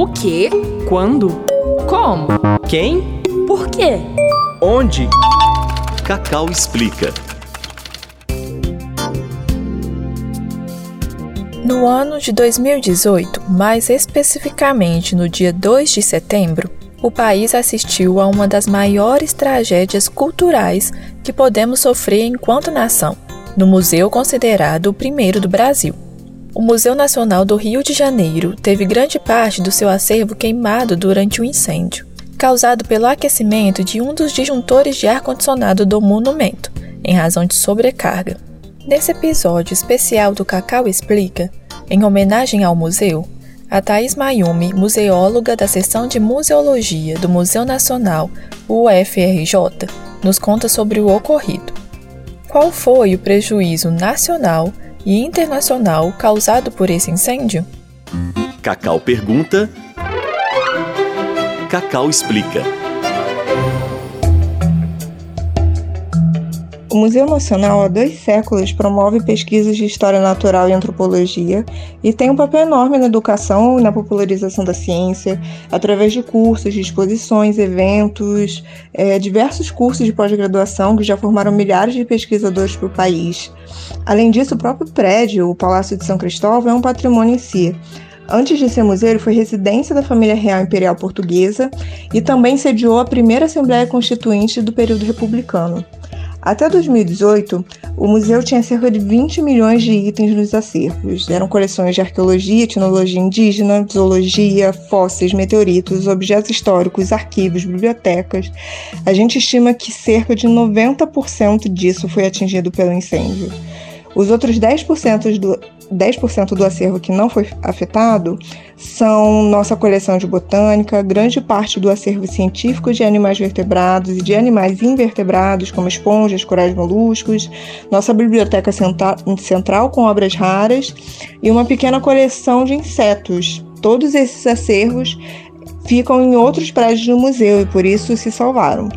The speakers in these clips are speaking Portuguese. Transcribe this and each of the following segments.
O quê? Quando? Como? Quem? Por quê? Onde? Cacau explica. No ano de 2018, mais especificamente no dia 2 de setembro, o país assistiu a uma das maiores tragédias culturais que podemos sofrer enquanto nação, no museu considerado o primeiro do Brasil. O Museu Nacional do Rio de Janeiro teve grande parte do seu acervo queimado durante o incêndio, causado pelo aquecimento de um dos disjuntores de ar-condicionado do monumento, em razão de sobrecarga. Nesse episódio especial do Cacau Explica, em homenagem ao museu, a Thais Mayumi, museóloga da seção de Museologia do Museu Nacional UFRJ, nos conta sobre o ocorrido. Qual foi o prejuízo nacional e internacional causado por esse incêndio? Cacau pergunta. Cacau explica. O Museu Nacional há dois séculos promove pesquisas de história natural e antropologia e tem um papel enorme na educação e na popularização da ciência, através de cursos, de exposições, eventos, é, diversos cursos de pós-graduação que já formaram milhares de pesquisadores para o país. Além disso, o próprio prédio, o Palácio de São Cristóvão, é um patrimônio em si. Antes de ser museu, ele foi residência da família real imperial portuguesa e também sediou a primeira Assembleia Constituinte do período republicano. Até 2018, o museu tinha cerca de 20 milhões de itens nos acervos. Eram coleções de arqueologia, etnologia indígena, zoologia, fósseis, meteoritos, objetos históricos, arquivos, bibliotecas. A gente estima que cerca de 90% disso foi atingido pelo incêndio. Os outros 10% do, 10 do acervo que não foi afetado são nossa coleção de botânica, grande parte do acervo científico de animais vertebrados e de animais invertebrados, como esponjas, corais moluscos, nossa biblioteca central com obras raras e uma pequena coleção de insetos. Todos esses acervos ficam em outros prédios do museu e por isso se salvaram.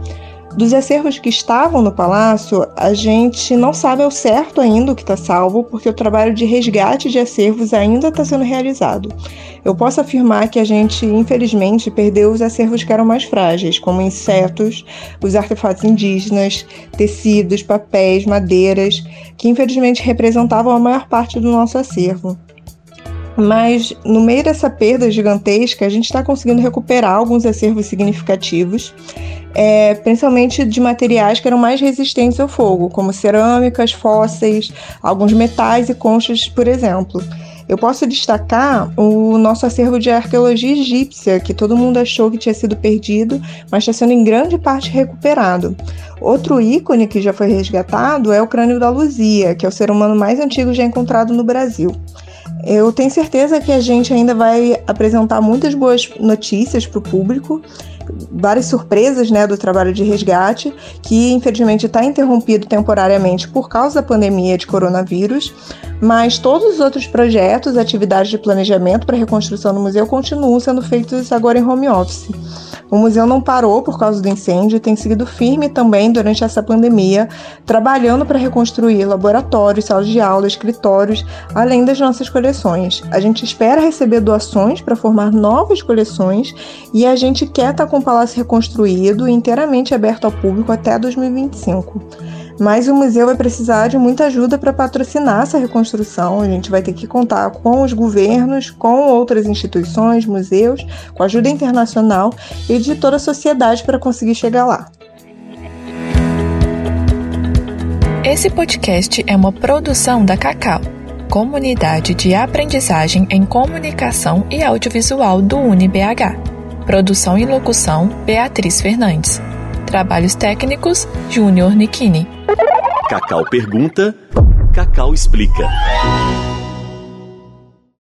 Dos acervos que estavam no palácio, a gente não sabe ao certo ainda o que está salvo, porque o trabalho de resgate de acervos ainda está sendo realizado. Eu posso afirmar que a gente, infelizmente, perdeu os acervos que eram mais frágeis, como insetos, os artefatos indígenas, tecidos, papéis, madeiras, que infelizmente representavam a maior parte do nosso acervo. Mas no meio dessa perda gigantesca, a gente está conseguindo recuperar alguns acervos significativos é, principalmente de materiais que eram mais resistentes ao fogo, como cerâmicas, fósseis, alguns metais e conchas, por exemplo. Eu posso destacar o nosso acervo de arqueologia egípcia, que todo mundo achou que tinha sido perdido, mas está sendo em grande parte recuperado. Outro ícone que já foi resgatado é o crânio da Luzia, que é o ser humano mais antigo já encontrado no Brasil. Eu tenho certeza que a gente ainda vai apresentar muitas boas notícias para o público várias surpresas né, do trabalho de resgate, que infelizmente está interrompido temporariamente por causa da pandemia de coronavírus, mas todos os outros projetos, atividades de planejamento para reconstrução do museu continuam sendo feitos agora em home office. O museu não parou por causa do incêndio e tem seguido firme também durante essa pandemia, trabalhando para reconstruir laboratórios, salas de aula, escritórios, além das nossas coleções. A gente espera receber doações para formar novas coleções e a gente quer estar tá com o palácio reconstruído e inteiramente aberto ao público até 2025. Mas o museu vai precisar de muita ajuda para patrocinar essa reconstrução. A gente vai ter que contar com os governos, com outras instituições, museus, com ajuda internacional e de toda a sociedade para conseguir chegar lá. Esse podcast é uma produção da Cacau, comunidade de aprendizagem em comunicação e audiovisual do UniBH. Produção e locução: Beatriz Fernandes. Trabalhos técnicos: Júnior Nikini. Cacau pergunta, Cacau explica.